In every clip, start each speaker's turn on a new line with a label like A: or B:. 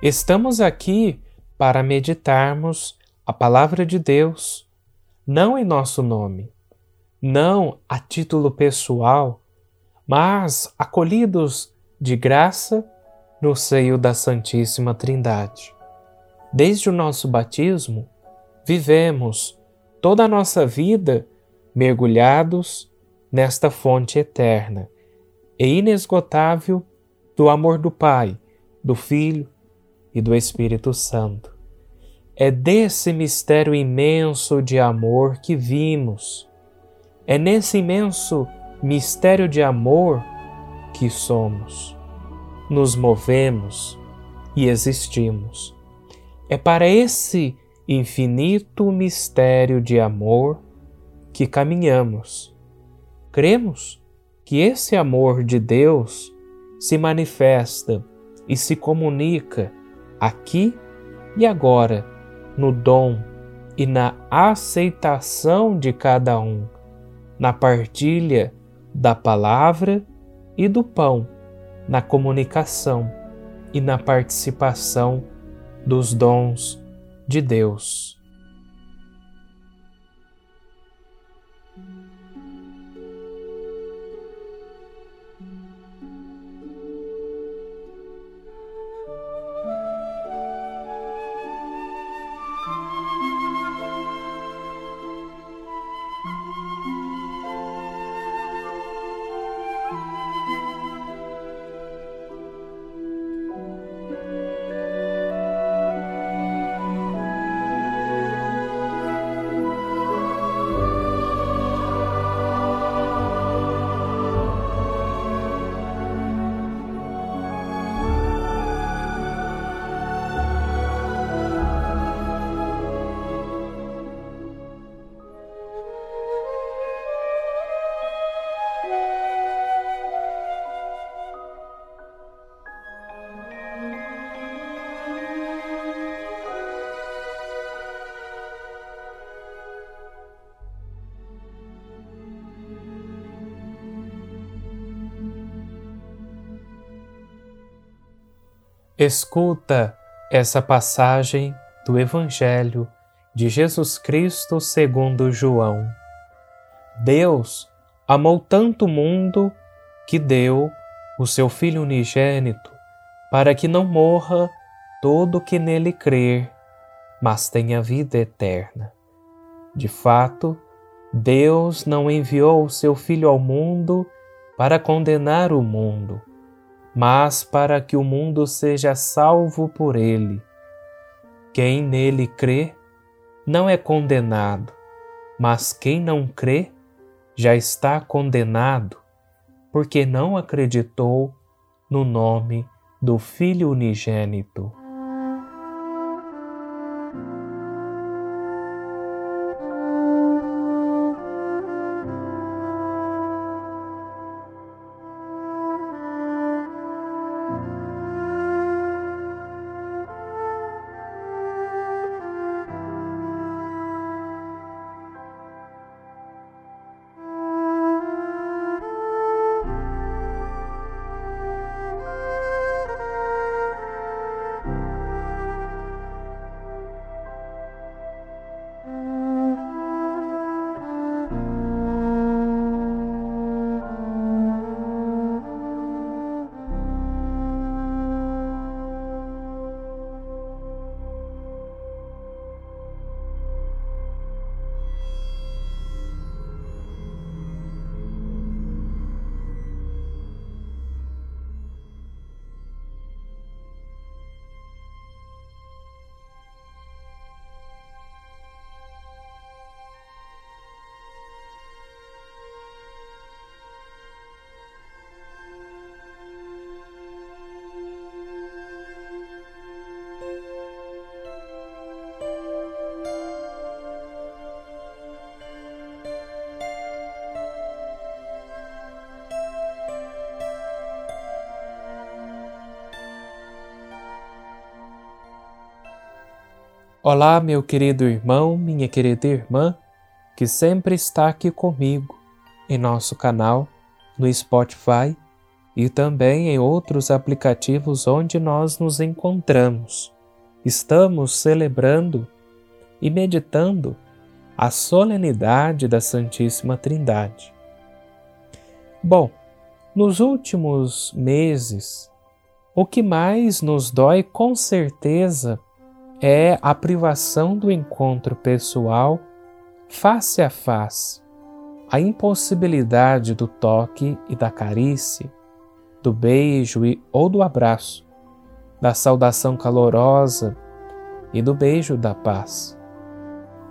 A: Estamos aqui para meditarmos a Palavra de Deus, não em nosso nome, não a título pessoal, mas acolhidos de graça no seio da Santíssima Trindade. Desde o nosso batismo, vivemos toda a nossa vida mergulhados nesta fonte eterna e inesgotável do amor do Pai, do Filho e do Espírito Santo. É desse mistério imenso de amor que vimos. É nesse imenso mistério de amor que somos, nos movemos e existimos. É para esse infinito mistério de amor que caminhamos. Cremos que esse amor de Deus se manifesta e se comunica aqui e agora, no dom e na aceitação de cada um, na partilha da palavra e do pão, na comunicação e na participação dos dons de Deus. Escuta essa passagem do Evangelho de Jesus Cristo segundo João. Deus amou tanto o mundo que deu o seu Filho unigênito para que não morra todo que nele crer, mas tenha vida eterna. De fato, Deus não enviou o seu Filho ao mundo para condenar o mundo, mas para que o mundo seja salvo por ele. Quem nele crê não é condenado, mas quem não crê já está condenado, porque não acreditou no nome do Filho unigênito. Olá, meu querido irmão, minha querida irmã, que sempre está aqui comigo em nosso canal no Spotify e também em outros aplicativos onde nós nos encontramos. Estamos celebrando e meditando a solenidade da Santíssima Trindade. Bom, nos últimos meses, o que mais nos dói com certeza é a privação do encontro pessoal face a face, a impossibilidade do toque e da carícia, do beijo e, ou do abraço, da saudação calorosa e do beijo da paz.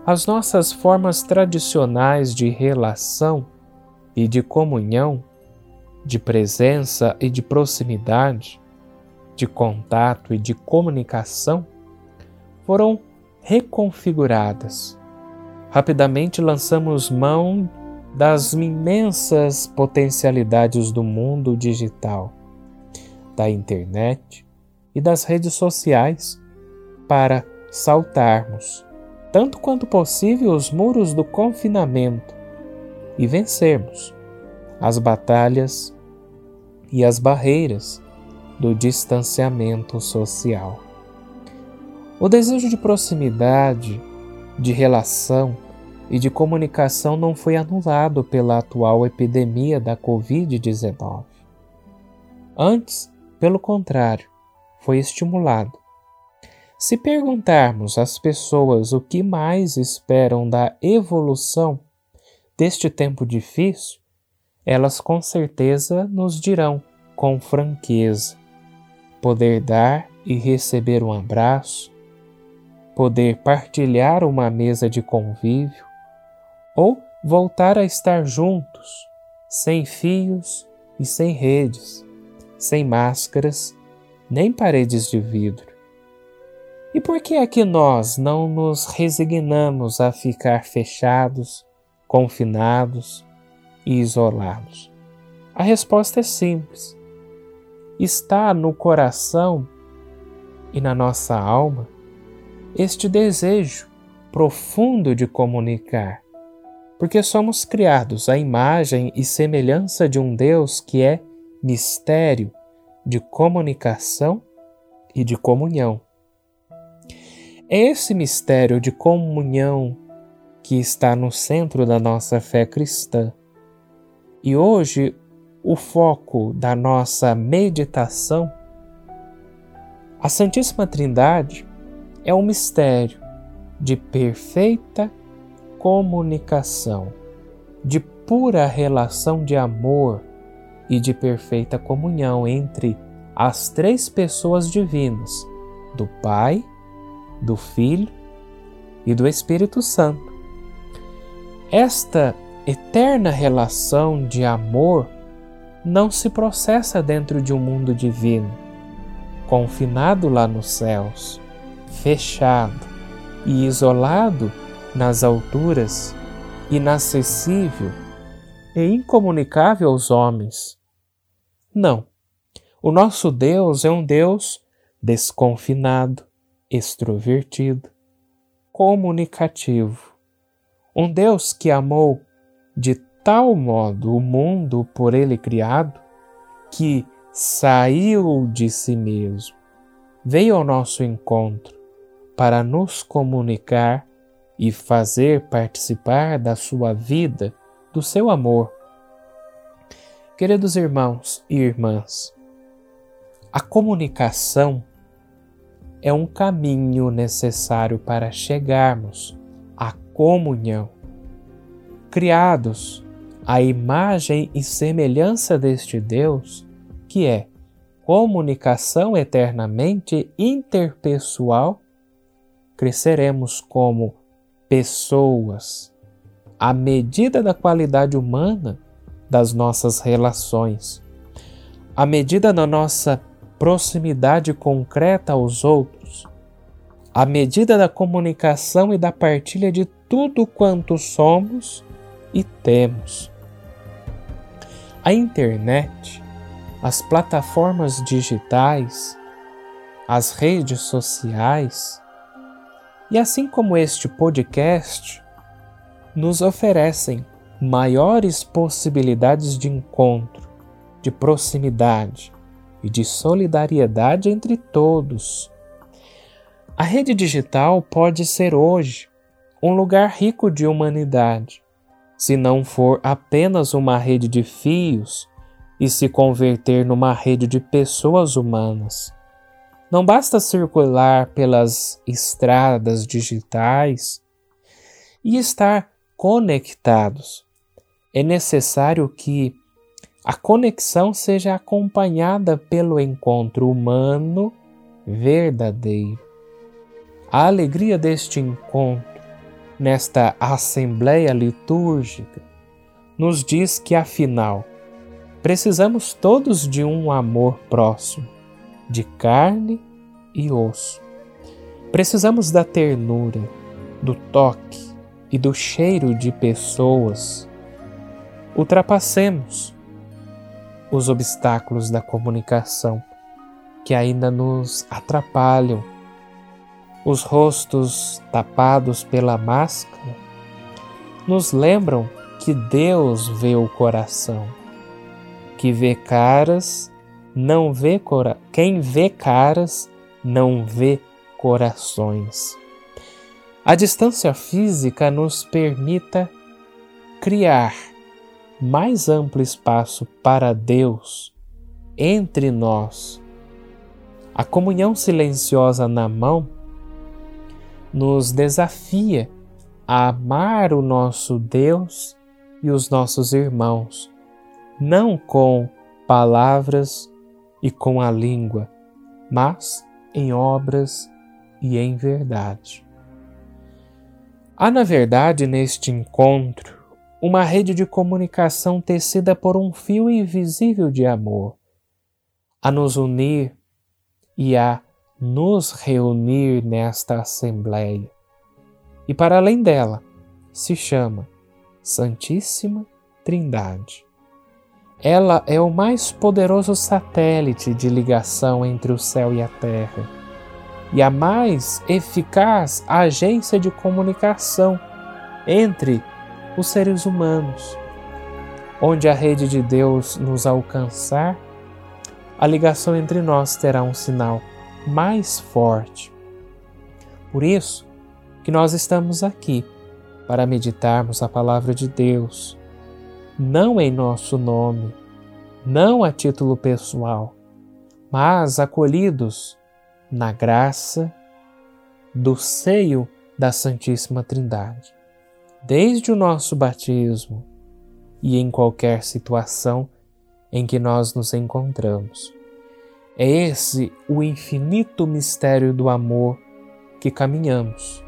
A: As nossas formas tradicionais de relação e de comunhão, de presença e de proximidade, de contato e de comunicação foram reconfiguradas. Rapidamente lançamos mão das imensas potencialidades do mundo digital, da internet e das redes sociais para saltarmos tanto quanto possível, os muros do confinamento e vencermos as batalhas e as barreiras do distanciamento social. O desejo de proximidade, de relação e de comunicação não foi anulado pela atual epidemia da Covid-19. Antes, pelo contrário, foi estimulado se perguntarmos às pessoas o que mais esperam da evolução deste tempo difícil, elas com certeza nos dirão com franqueza: poder dar e receber um abraço, poder partilhar uma mesa de convívio ou voltar a estar juntos, sem fios e sem redes, sem máscaras nem paredes de vidro. E por que é que nós não nos resignamos a ficar fechados, confinados e isolados? A resposta é simples. Está no coração e na nossa alma este desejo profundo de comunicar, porque somos criados à imagem e semelhança de um Deus que é mistério de comunicação e de comunhão. É esse mistério de comunhão que está no centro da nossa fé cristã. E hoje, o foco da nossa meditação, a Santíssima Trindade é um mistério de perfeita comunicação, de pura relação de amor e de perfeita comunhão entre as três pessoas divinas, do Pai, do Filho e do Espírito Santo. Esta eterna relação de amor não se processa dentro de um mundo divino, confinado lá nos céus, fechado e isolado nas alturas, inacessível e incomunicável aos homens. Não. O nosso Deus é um Deus desconfinado, extrovertido, comunicativo. Um Deus que amou de tal modo o mundo por ele criado que saiu de si mesmo, veio ao nosso encontro para nos comunicar e fazer participar da sua vida, do seu amor. Queridos irmãos e irmãs, a comunicação é um caminho necessário para chegarmos à comunhão. Criados à imagem e semelhança deste Deus, que é comunicação eternamente interpessoal, cresceremos como pessoas à medida da qualidade humana das nossas relações, à medida da nossa proximidade concreta aos outros, à medida da comunicação e da partilha de tudo quanto somos e temos. A internet, as plataformas digitais, as redes sociais e assim como este podcast nos oferecem maiores possibilidades de encontro, de proximidade e de solidariedade entre todos. A rede digital pode ser hoje um lugar rico de humanidade, se não for apenas uma rede de fios e se converter numa rede de pessoas humanas. Não basta circular pelas estradas digitais e estar conectados. É necessário que a conexão seja acompanhada pelo encontro humano verdadeiro. A alegria deste encontro, nesta assembleia litúrgica, nos diz que, afinal, precisamos todos de um amor próximo, de carne e osso. Precisamos da ternura, do toque e do cheiro de pessoas. Ultrapassemos os obstáculos da comunicação que ainda nos atrapalham, os rostos tapados pela máscara nos lembram que Deus vê o coração, que vê caras, não vê cora quem vê caras não vê corações. A distância física nos permita criar mais amplo espaço para Deus entre nós. A comunhão silenciosa na mão nos desafia a amar o nosso Deus e os nossos irmãos, não com palavras e com a língua, mas em obras e em verdade. Há, na verdade, neste encontro, uma rede de comunicação tecida por um fio invisível de amor, a nos unir e a nos reunir nesta Assembleia. E para além dela, se chama Santíssima Trindade. Ela é o mais poderoso satélite de ligação entre o céu e a terra, e a mais eficaz agência de comunicação entre os seres humanos. Onde a rede de Deus nos alcançar, a ligação entre nós terá um sinal mais forte. Por isso que nós estamos aqui para meditarmos a palavra de Deus, não em nosso nome, não a título pessoal, mas acolhidos na graça do seio da Santíssima Trindade desde o nosso batismo e em qualquer situação em que nós nos encontramos. É esse o infinito mistério do amor que caminhamos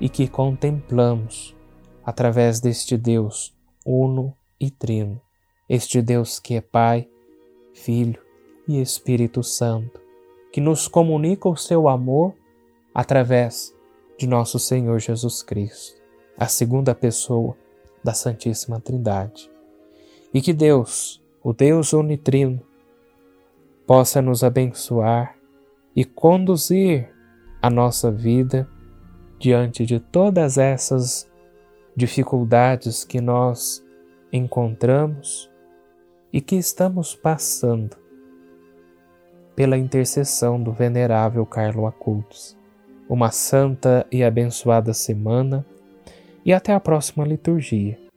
A: e que contemplamos através deste Deus uno e trino, este Deus que é Pai, Filho e Espírito Santo, que nos comunica o seu amor através de nosso Senhor Jesus Cristo a segunda pessoa da Santíssima Trindade. E que Deus, o Deus unitrino, possa nos abençoar e conduzir a nossa vida diante de todas essas dificuldades que nós encontramos e que estamos passando pela intercessão do venerável Carlo Acultos. Uma santa e abençoada semana e até a próxima liturgia.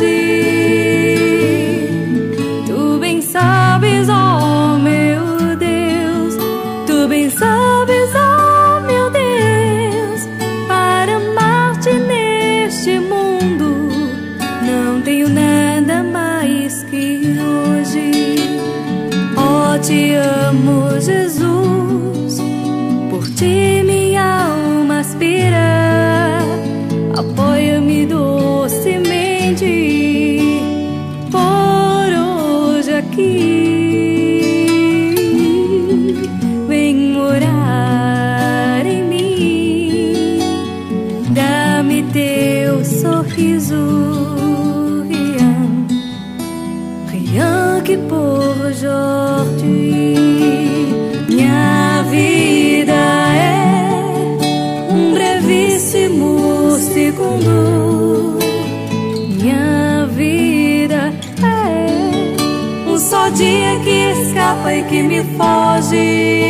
B: e e que me foge.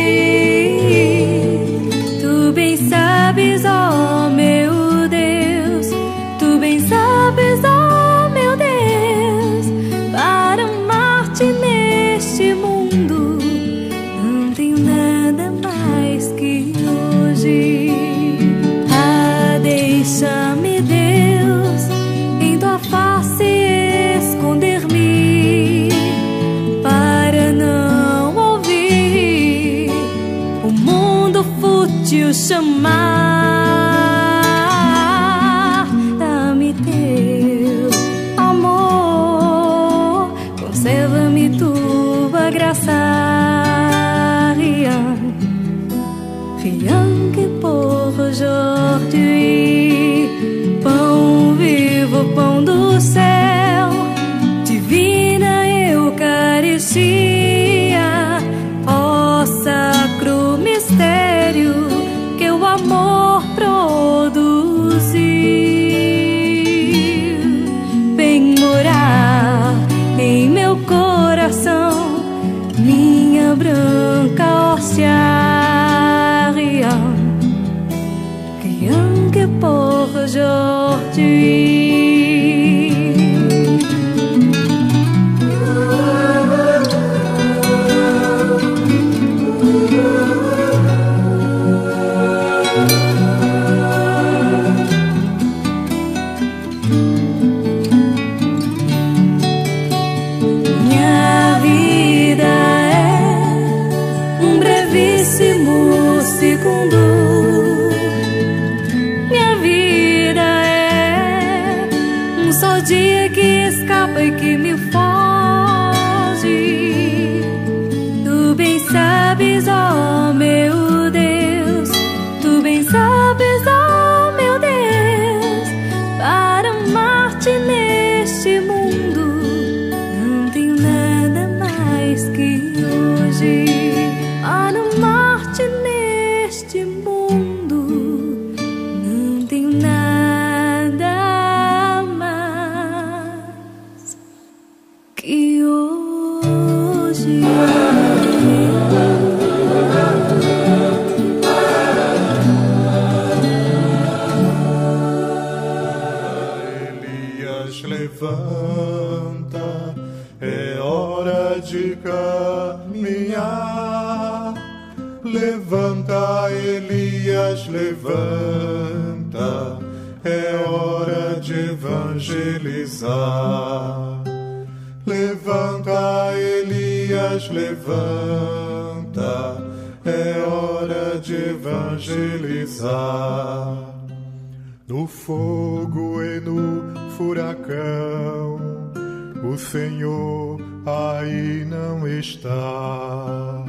C: Aí não está.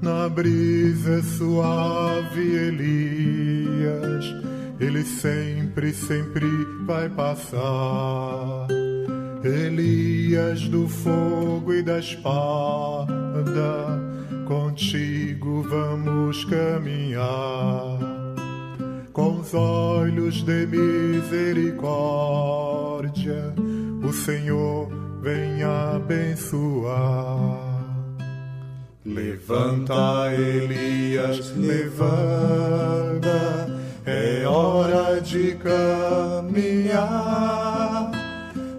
C: Na brisa suave, Elias, ele sempre, sempre vai passar. Elias do fogo e da espada, contigo vamos caminhar. Com os olhos de misericórdia, o Senhor vem abençoar. Levanta, Elias, levanta, é hora de caminhar.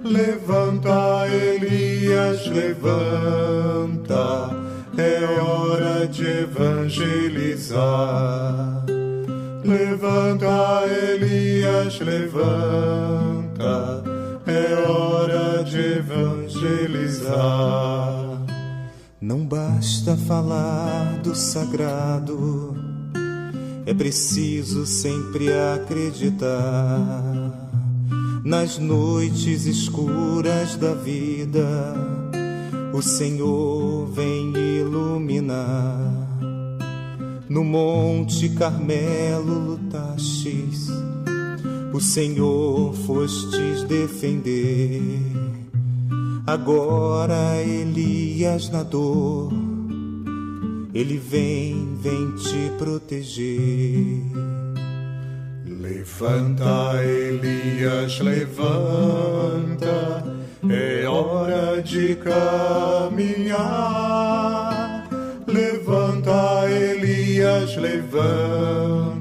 C: Levanta, Elias, levanta, é hora de evangelizar. Levanta, Elias, levanta, é hora de evangelizar.
D: Não basta falar do sagrado, é preciso sempre acreditar. Nas noites escuras da vida, o Senhor vem iluminar. No Monte Carmelo lutastes, o Senhor fostes defender. Agora Elias na dor, ele vem, vem te proteger.
C: Levanta, Elias, levanta, é hora de caminhar. Levanta, Elias, levanta,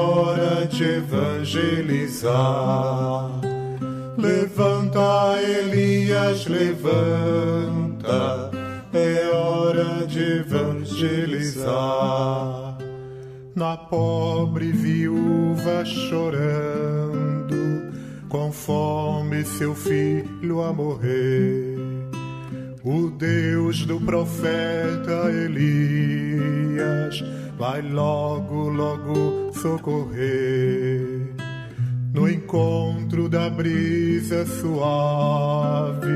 C: hora de evangelizar. Levanta, Elias, levanta, é hora de evangelizar. Na pobre viúva chorando, conforme seu filho a morrer. O Deus do profeta Elias vai logo, logo socorrer. No encontro da brisa suave,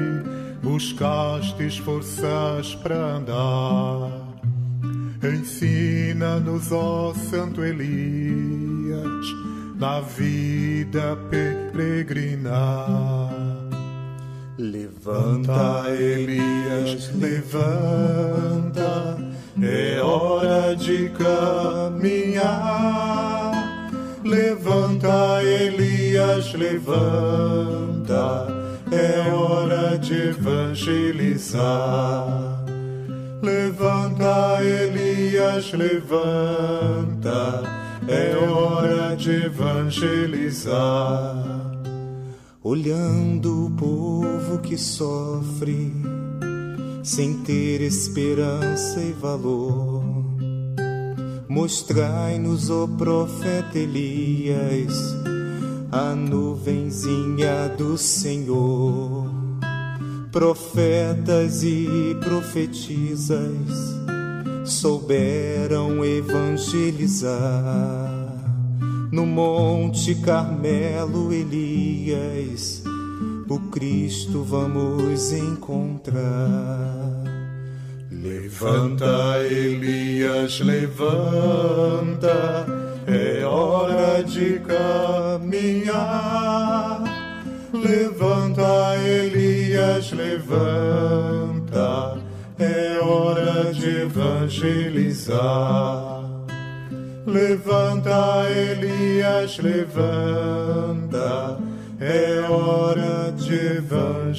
C: buscastes forças para andar. Ensina-nos, ó Santo Elias, na vida peregrinar. Levanta, Elias, levanta, é hora de caminhar. Levanta, Elias, levanta, é hora de evangelizar. Levanta, Elias, levanta, é hora de evangelizar.
D: Olhando o povo que sofre, sem ter esperança e valor, mostrai-nos, ó profeta Elias, a nuvenzinha do Senhor. Profetas e profetisas souberam evangelizar. No Monte Carmelo, Elias, o Cristo vamos encontrar.
C: Levanta, Elias, levanta, é hora de caminhar. Levanta, Elias, levanta, é hora de evangelizar. Levanta, Elias, levanta, é hora de evangelizar.